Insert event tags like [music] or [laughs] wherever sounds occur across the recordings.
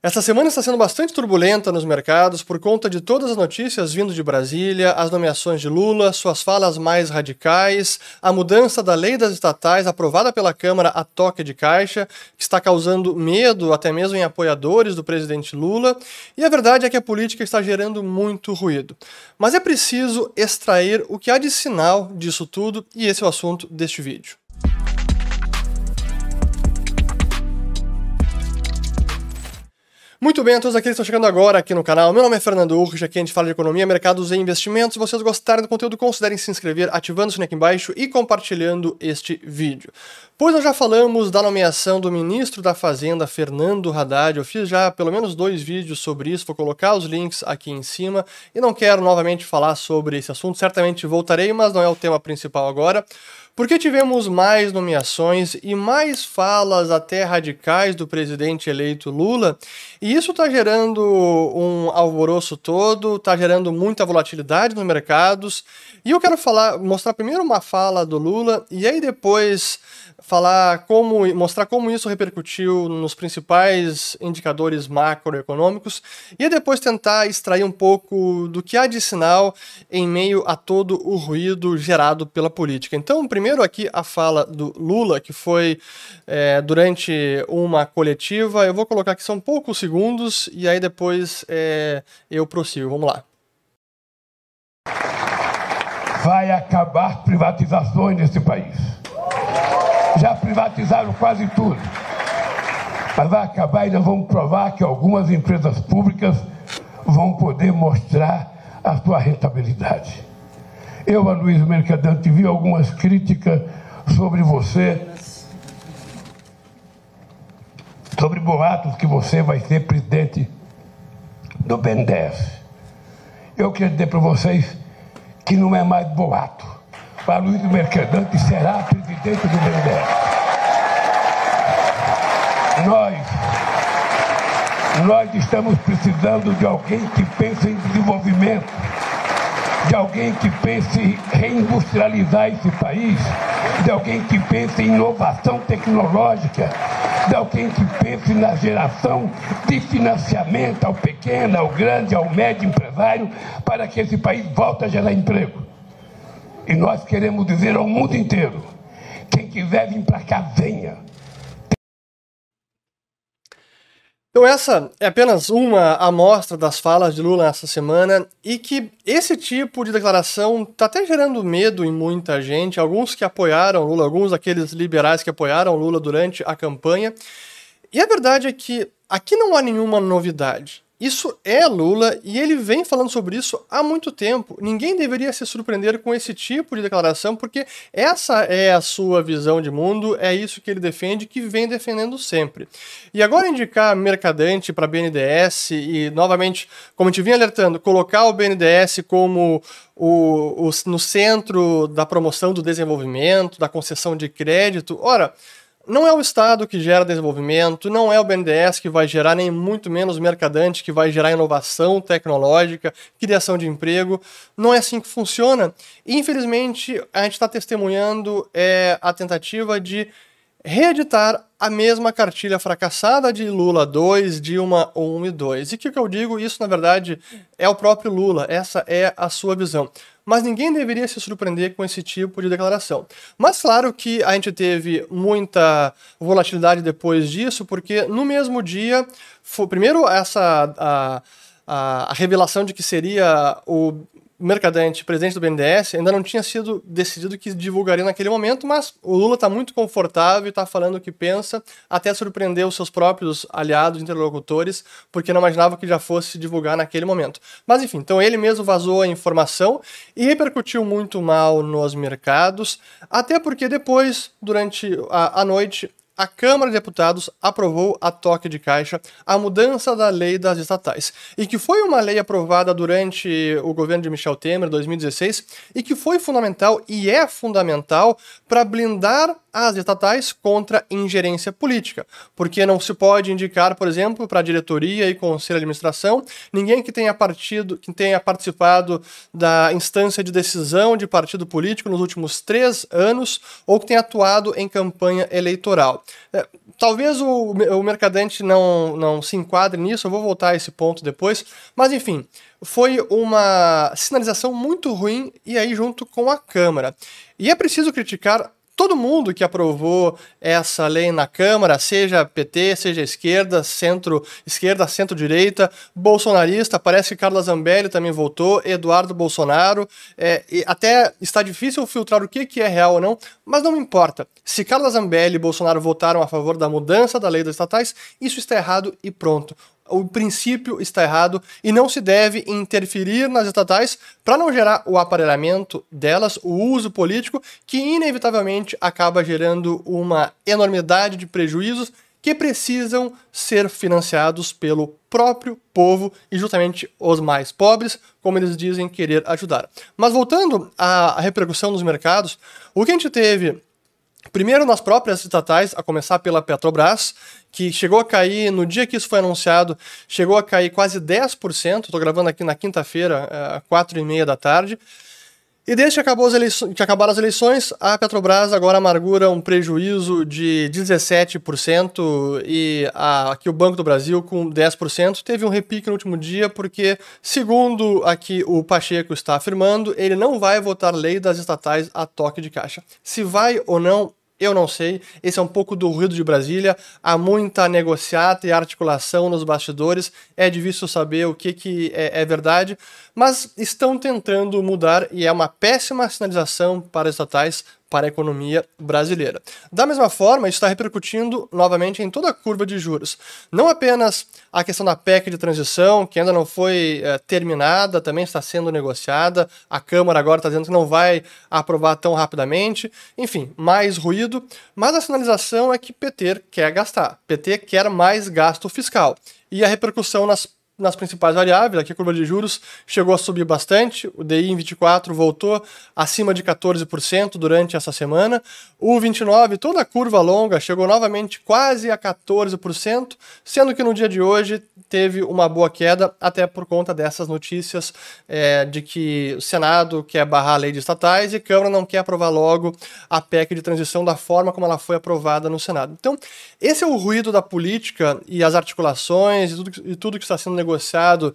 Essa semana está sendo bastante turbulenta nos mercados por conta de todas as notícias vindo de Brasília, as nomeações de Lula, suas falas mais radicais, a mudança da lei das estatais aprovada pela Câmara a toque de caixa, que está causando medo até mesmo em apoiadores do presidente Lula, e a verdade é que a política está gerando muito ruído. Mas é preciso extrair o que há de sinal disso tudo, e esse é o assunto deste vídeo. Muito bem, a todos aqueles que estão chegando agora aqui no canal. Meu nome é Fernando Urge, aqui a gente fala de economia, mercados e investimentos. Se vocês gostarem do conteúdo, considerem se inscrever, ativando o sininho aqui embaixo e compartilhando este vídeo. Pois nós já falamos da nomeação do ministro da Fazenda, Fernando Haddad. Eu fiz já pelo menos dois vídeos sobre isso, vou colocar os links aqui em cima. E não quero novamente falar sobre esse assunto, certamente voltarei, mas não é o tema principal agora. Porque tivemos mais nomeações e mais falas até radicais do presidente eleito Lula, e isso está gerando um alvoroço todo, está gerando muita volatilidade nos mercados. E eu quero falar, mostrar primeiro uma fala do Lula e aí depois falar como mostrar como isso repercutiu nos principais indicadores macroeconômicos e depois tentar extrair um pouco do que há de sinal em meio a todo o ruído gerado pela política. Então, primeiro aqui a fala do Lula, que foi é, durante uma coletiva. Eu vou colocar aqui são poucos segundos e aí depois é, eu prossigo. Vamos lá. Vai acabar privatizações nesse país já privatizaram quase tudo. Mas vai acabar e nós vamos provar que algumas empresas públicas vão poder mostrar a sua rentabilidade. Eu, Aloysio Mercadante, vi algumas críticas sobre você, sobre boatos que você vai ser presidente do BNDES. Eu quero dizer para vocês que não é mais boato para Luiz Mercadante será presidente do BNDES. Nós, nós estamos precisando de alguém que pense em desenvolvimento, de alguém que pense reindustrializar esse país, de alguém que pense em inovação tecnológica, de alguém que pense na geração de financiamento ao pequeno, ao grande, ao médio empresário, para que esse país volte a gerar emprego. E nós queremos dizer ao mundo inteiro: quem quiser vir para cá, venha. Então, essa é apenas uma amostra das falas de Lula essa semana e que esse tipo de declaração está até gerando medo em muita gente. Alguns que apoiaram Lula, alguns daqueles liberais que apoiaram Lula durante a campanha. E a verdade é que aqui não há nenhuma novidade. Isso é Lula e ele vem falando sobre isso há muito tempo. Ninguém deveria se surpreender com esse tipo de declaração, porque essa é a sua visão de mundo, é isso que ele defende, que vem defendendo sempre. E agora indicar Mercadante para BNDES e, novamente, como a gente vinha alertando, colocar o BNDES como o, o, no centro da promoção do desenvolvimento, da concessão de crédito. Ora, não é o Estado que gera desenvolvimento, não é o BNDES que vai gerar, nem muito menos o Mercadante que vai gerar inovação tecnológica, criação de emprego. Não é assim que funciona. E, infelizmente, a gente está testemunhando é, a tentativa de reeditar a mesma cartilha fracassada de Lula 2, Dilma 1 e 2. E o que, que eu digo? Isso, na verdade, é o próprio Lula. Essa é a sua visão mas ninguém deveria se surpreender com esse tipo de declaração. Mas claro que a gente teve muita volatilidade depois disso, porque no mesmo dia, foi, primeiro essa a, a, a revelação de que seria o Mercadante, presidente do BNDES, ainda não tinha sido decidido que divulgaria naquele momento, mas o Lula está muito confortável está falando o que pensa, até surpreender os seus próprios aliados, interlocutores, porque não imaginava que já fosse divulgar naquele momento. Mas enfim, então ele mesmo vazou a informação e repercutiu muito mal nos mercados, até porque depois, durante a, a noite, a Câmara de Deputados aprovou a toque de caixa a mudança da lei das estatais, e que foi uma lei aprovada durante o governo de Michel Temer, 2016, e que foi fundamental e é fundamental para blindar as estatais contra ingerência política, porque não se pode indicar, por exemplo, para diretoria e conselho de administração ninguém que tenha partido, que tenha participado da instância de decisão de partido político nos últimos três anos ou que tenha atuado em campanha eleitoral. É, talvez o, o mercadante não, não se enquadre nisso, eu vou voltar a esse ponto depois, mas enfim, foi uma sinalização muito ruim e aí junto com a Câmara. E é preciso criticar todo mundo que aprovou essa lei na Câmara, seja PT, seja esquerda, centro-esquerda, centro-direita, bolsonarista, parece que Carla Zambelli também votou, Eduardo Bolsonaro, é, até está difícil filtrar o que, que é real ou não, mas não importa. Se Carla Zambelli e Bolsonaro votaram a favor da mudança da lei das estatais, isso está errado e pronto o princípio está errado e não se deve interferir nas estatais para não gerar o aparelhamento delas, o uso político, que inevitavelmente acaba gerando uma enormidade de prejuízos que precisam ser financiados pelo próprio povo e justamente os mais pobres, como eles dizem querer ajudar. Mas voltando à repercussão nos mercados, o que a gente teve Primeiro nas próprias estatais, a começar pela Petrobras, que chegou a cair, no dia que isso foi anunciado, chegou a cair quase 10%. Estou gravando aqui na quinta-feira, eh, às quatro e meia da tarde. E desde que, acabou as eleições, que acabaram as eleições, a Petrobras agora amargura um prejuízo de 17% e a, aqui o Banco do Brasil com 10%. Teve um repique no último dia porque, segundo aqui o Pacheco está afirmando, ele não vai votar lei das estatais a toque de caixa. Se vai ou não, eu não sei. Esse é um pouco do ruído de Brasília. Há muita negociata e articulação nos bastidores. É difícil saber o que, que é, é verdade, mas estão tentando mudar e é uma péssima sinalização para as estatais para a economia brasileira. Da mesma forma, isso está repercutindo novamente em toda a curva de juros. Não apenas a questão da PEC de transição, que ainda não foi é, terminada, também está sendo negociada, a Câmara agora está dizendo que não vai aprovar tão rapidamente, enfim, mais ruído, mas a sinalização é que PT quer gastar, PT quer mais gasto fiscal. E a repercussão nas nas principais variáveis, aqui a curva de juros chegou a subir bastante, o DI em 24 voltou acima de 14% durante essa semana, o 29, toda a curva longa, chegou novamente quase a 14%, sendo que no dia de hoje teve uma boa queda, até por conta dessas notícias é, de que o Senado quer barrar a lei de estatais e a Câmara não quer aprovar logo a PEC de transição da forma como ela foi aprovada no Senado. Então, esse é o ruído da política e as articulações e tudo, e tudo que está sendo negociado negociado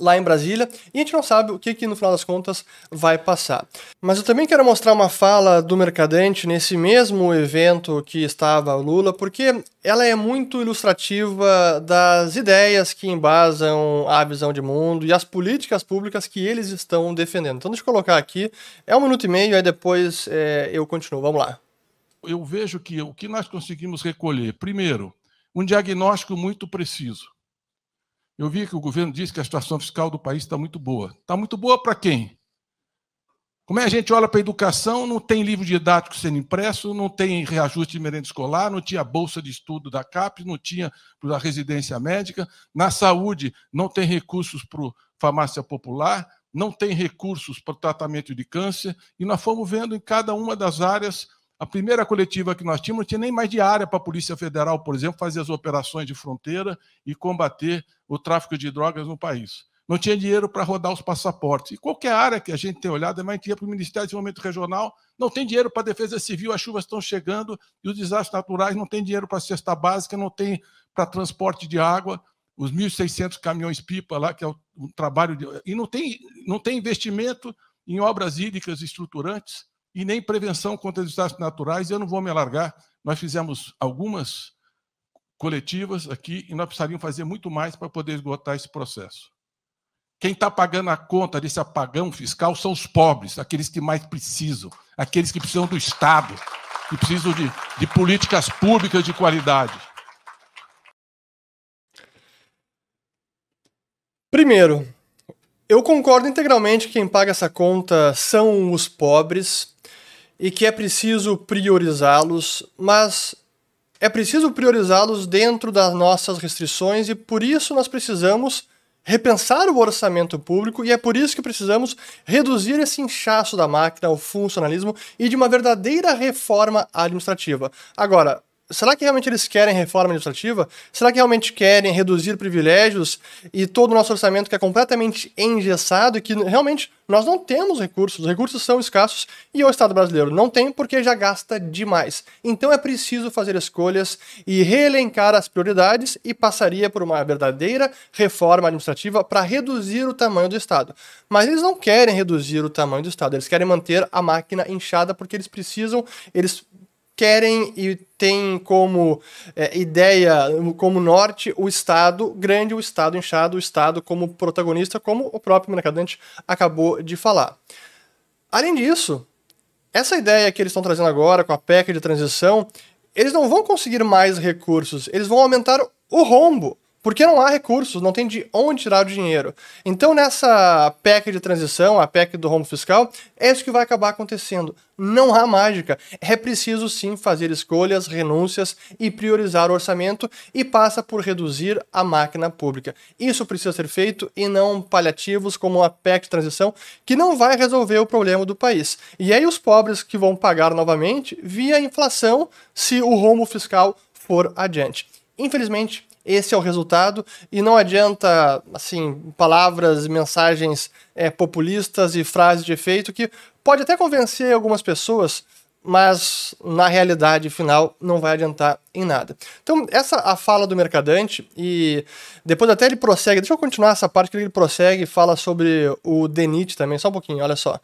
lá em Brasília e a gente não sabe o que, que no final das contas vai passar. Mas eu também quero mostrar uma fala do Mercadante nesse mesmo evento que estava o Lula, porque ela é muito ilustrativa das ideias que embasam a visão de mundo e as políticas públicas que eles estão defendendo. Então deixa eu colocar aqui, é um minuto e meio, aí depois é, eu continuo. Vamos lá. Eu vejo que o que nós conseguimos recolher, primeiro, um diagnóstico muito preciso eu vi que o governo disse que a situação fiscal do país está muito boa. Está muito boa para quem? Como é a gente olha para a educação, não tem livro didático sendo impresso, não tem reajuste de merenda escolar, não tinha bolsa de estudo da CAPES, não tinha para a residência médica. Na saúde, não tem recursos para farmácia popular, não tem recursos para tratamento de câncer. E nós fomos vendo em cada uma das áreas a primeira coletiva que nós tínhamos não tinha nem mais diária para a Polícia Federal, por exemplo, fazer as operações de fronteira e combater o tráfico de drogas no país. Não tinha dinheiro para rodar os passaportes. E qualquer área que a gente tem olhado, é mais dinheiro para o Ministério de Desenvolvimento Regional, não tem dinheiro para a Defesa Civil, as chuvas estão chegando e os desastres naturais, não tem dinheiro para a cesta básica, não tem para transporte de água, os 1.600 caminhões-pipa lá, que é o trabalho de. E não tem, não tem investimento em obras hídricas estruturantes e nem prevenção contra desastres naturais. Eu não vou me alargar, nós fizemos algumas coletivas aqui e nós precisaríamos fazer muito mais para poder esgotar esse processo. Quem está pagando a conta desse apagão fiscal são os pobres, aqueles que mais precisam, aqueles que precisam do Estado, que precisam de, de políticas públicas de qualidade. Primeiro, eu concordo integralmente que quem paga essa conta são os pobres e que é preciso priorizá-los, mas é preciso priorizá-los dentro das nossas restrições e por isso nós precisamos repensar o orçamento público e é por isso que precisamos reduzir esse inchaço da máquina, o funcionalismo e de uma verdadeira reforma administrativa. Agora, será que realmente eles querem reforma administrativa? Será que realmente querem reduzir privilégios e todo o nosso orçamento que é completamente engessado e que realmente nós não temos recursos, os recursos são escassos e o Estado brasileiro não tem porque já gasta demais. Então é preciso fazer escolhas e reelencar as prioridades e passaria por uma verdadeira reforma administrativa para reduzir o tamanho do Estado. Mas eles não querem reduzir o tamanho do Estado, eles querem manter a máquina inchada porque eles precisam, eles querem e têm como é, ideia, como norte, o Estado grande, o Estado inchado, o Estado como protagonista, como o próprio Mercadante acabou de falar. Além disso, essa ideia que eles estão trazendo agora com a PEC de transição, eles não vão conseguir mais recursos, eles vão aumentar o rombo. Porque não há recursos, não tem de onde tirar o dinheiro. Então, nessa PEC de transição, a PEC do rombo fiscal, é isso que vai acabar acontecendo. Não há mágica. É preciso sim fazer escolhas, renúncias e priorizar o orçamento e passa por reduzir a máquina pública. Isso precisa ser feito e não paliativos como a PEC de transição, que não vai resolver o problema do país. E aí os pobres que vão pagar novamente via inflação se o rombo fiscal for adiante. Infelizmente, esse é o resultado, e não adianta, assim, palavras, mensagens é, populistas e frases de efeito que pode até convencer algumas pessoas, mas na realidade final não vai adiantar em nada. Então, essa a fala do mercadante, e depois até ele prossegue, deixa eu continuar essa parte que ele prossegue e fala sobre o DENIT também, só um pouquinho, olha só.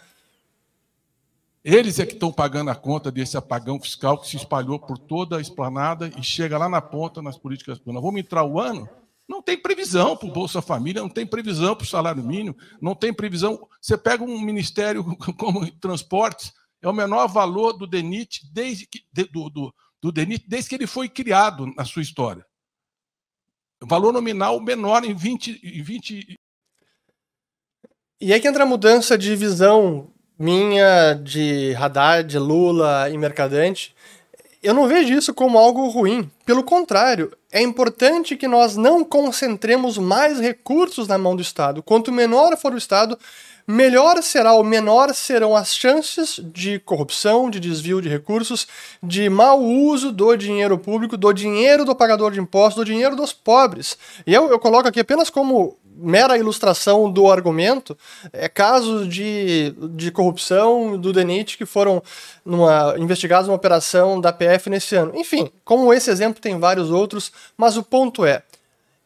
Eles é que estão pagando a conta desse apagão fiscal que se espalhou por toda a esplanada e chega lá na ponta nas políticas públicas. Vamos entrar o ano? Não tem previsão para o Bolsa Família, não tem previsão para o salário mínimo, não tem previsão. Você pega um ministério [laughs] como transportes, é o menor valor do DENIT desde que, do, do, do DENIT desde que ele foi criado na sua história. Valor nominal menor em 20, em 20. E aí que entra a mudança de visão minha de Haddad, Lula e Mercadante, eu não vejo isso como algo ruim. Pelo contrário, é importante que nós não concentremos mais recursos na mão do Estado. Quanto menor for o Estado, melhor será ou menor serão as chances de corrupção, de desvio de recursos, de mau uso do dinheiro público, do dinheiro do pagador de impostos, do dinheiro dos pobres. E eu, eu coloco aqui apenas como mera ilustração do argumento, é casos de, de corrupção do DENIT que foram numa, investigados numa operação da PF nesse ano. Enfim, como esse exemplo tem vários outros, mas o ponto é,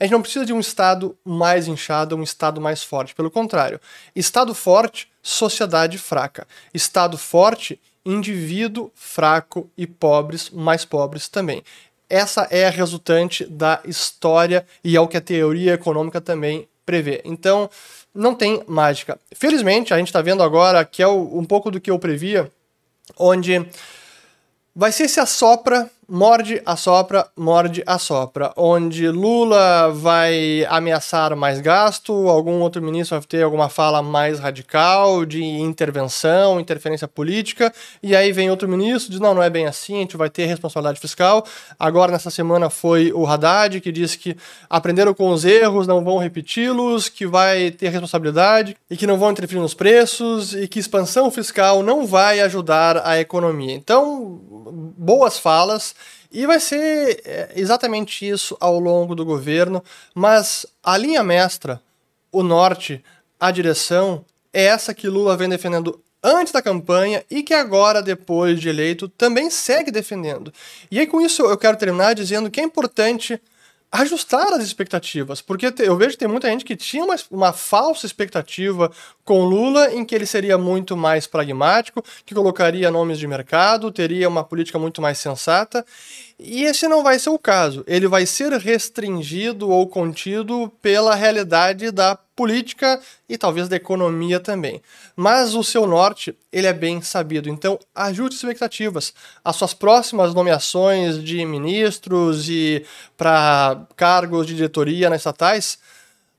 a gente não precisa de um Estado mais inchado, um Estado mais forte. Pelo contrário, Estado forte, sociedade fraca. Estado forte, indivíduo fraco e pobres, mais pobres também. Essa é a resultante da história e é o que a teoria econômica também prevê. Então, não tem mágica. Felizmente, a gente está vendo agora que é um pouco do que eu previa, onde vai ser esse assopra morde, assopra, morde, assopra, onde Lula vai ameaçar mais gasto, algum outro ministro vai ter alguma fala mais radical de intervenção, interferência política, e aí vem outro ministro diz: não, não é bem assim, a gente vai ter responsabilidade fiscal. Agora, nessa semana, foi o Haddad que disse que aprenderam com os erros, não vão repeti-los, que vai ter responsabilidade e que não vão interferir nos preços e que expansão fiscal não vai ajudar a economia. Então, boas falas e vai ser é, exatamente isso ao longo do governo, mas a linha mestra, o norte, a direção, é essa que Lula vem defendendo antes da campanha e que agora, depois de eleito, também segue defendendo. E aí, com isso, eu quero terminar dizendo que é importante ajustar as expectativas, porque eu vejo que tem muita gente que tinha uma, uma falsa expectativa com Lula em que ele seria muito mais pragmático, que colocaria nomes de mercado, teria uma política muito mais sensata, e esse não vai ser o caso. Ele vai ser restringido ou contido pela realidade da política e talvez da economia também. Mas o seu norte, ele é bem sabido. Então, ajude expectativas. As suas próximas nomeações de ministros e para cargos de diretoria nas estatais,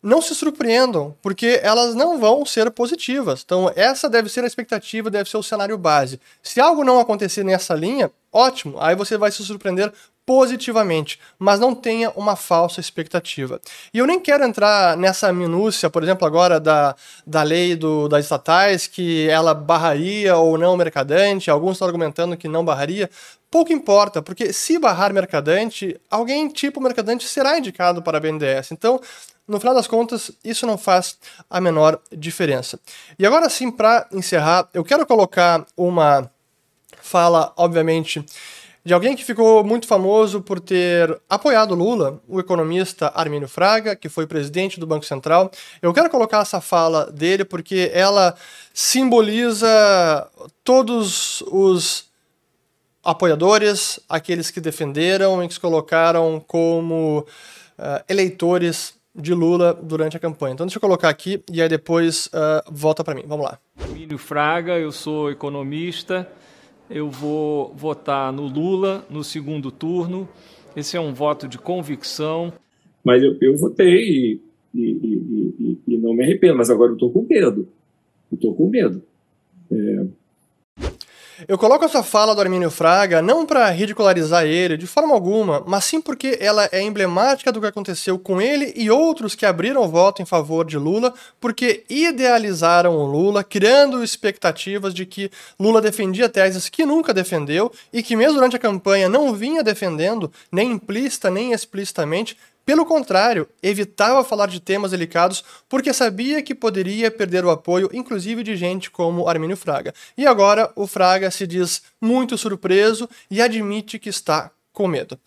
não se surpreendam, porque elas não vão ser positivas. Então, essa deve ser a expectativa, deve ser o cenário base. Se algo não acontecer nessa linha, ótimo, aí você vai se surpreender positivamente, mas não tenha uma falsa expectativa. E eu nem quero entrar nessa minúcia, por exemplo, agora da, da lei do, das estatais, que ela barraria ou não o mercadante, alguns estão argumentando que não barraria. Pouco importa, porque se barrar mercadante, alguém tipo mercadante será indicado para a BNDES. Então, no final das contas, isso não faz a menor diferença. E agora sim, para encerrar, eu quero colocar uma fala, obviamente, de alguém que ficou muito famoso por ter apoiado Lula, o economista Armínio Fraga, que foi presidente do Banco Central. Eu quero colocar essa fala dele porque ela simboliza todos os apoiadores, aqueles que defenderam e que se colocaram como uh, eleitores de Lula durante a campanha. Então deixa eu colocar aqui e aí depois uh, volta para mim. Vamos lá. Armínio Fraga, eu sou economista eu vou votar no Lula no segundo turno. Esse é um voto de convicção. Mas eu, eu votei e, e, e, e, não me arrependo, mas agora eu estou com medo. Estou com medo. É, eu coloco essa fala do Armínio Fraga não para ridicularizar ele de forma alguma, mas sim porque ela é emblemática do que aconteceu com ele e outros que abriram voto em favor de Lula, porque idealizaram o Lula, criando expectativas de que Lula defendia teses que nunca defendeu e que mesmo durante a campanha não vinha defendendo, nem implícita nem explicitamente, pelo contrário, evitava falar de temas delicados porque sabia que poderia perder o apoio, inclusive de gente como Armínio Fraga. E agora o Fraga se diz muito surpreso e admite que está com medo.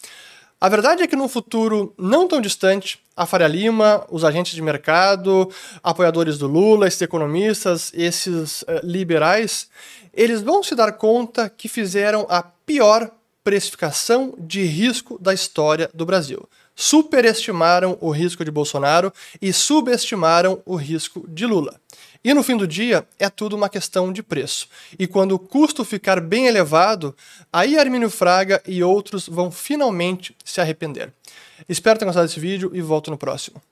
A verdade é que no futuro não tão distante, a Faria Lima, os agentes de mercado, apoiadores do Lula, esses economistas, esses uh, liberais, eles vão se dar conta que fizeram a pior precificação de risco da história do Brasil superestimaram o risco de Bolsonaro e subestimaram o risco de Lula. E no fim do dia, é tudo uma questão de preço. E quando o custo ficar bem elevado, aí Armínio Fraga e outros vão finalmente se arrepender. Espero ter gostado desse vídeo e volto no próximo.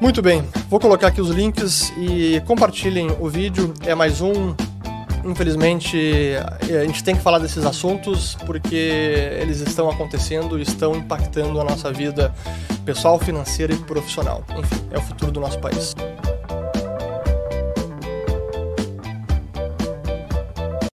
Muito bem, vou colocar aqui os links e compartilhem o vídeo. É mais um Infelizmente, eh, a gente tem que falar desses assuntos porque eles estão acontecendo e estão impactando a nossa vida pessoal, financeira e profissional. Enfim, é o futuro do nosso país.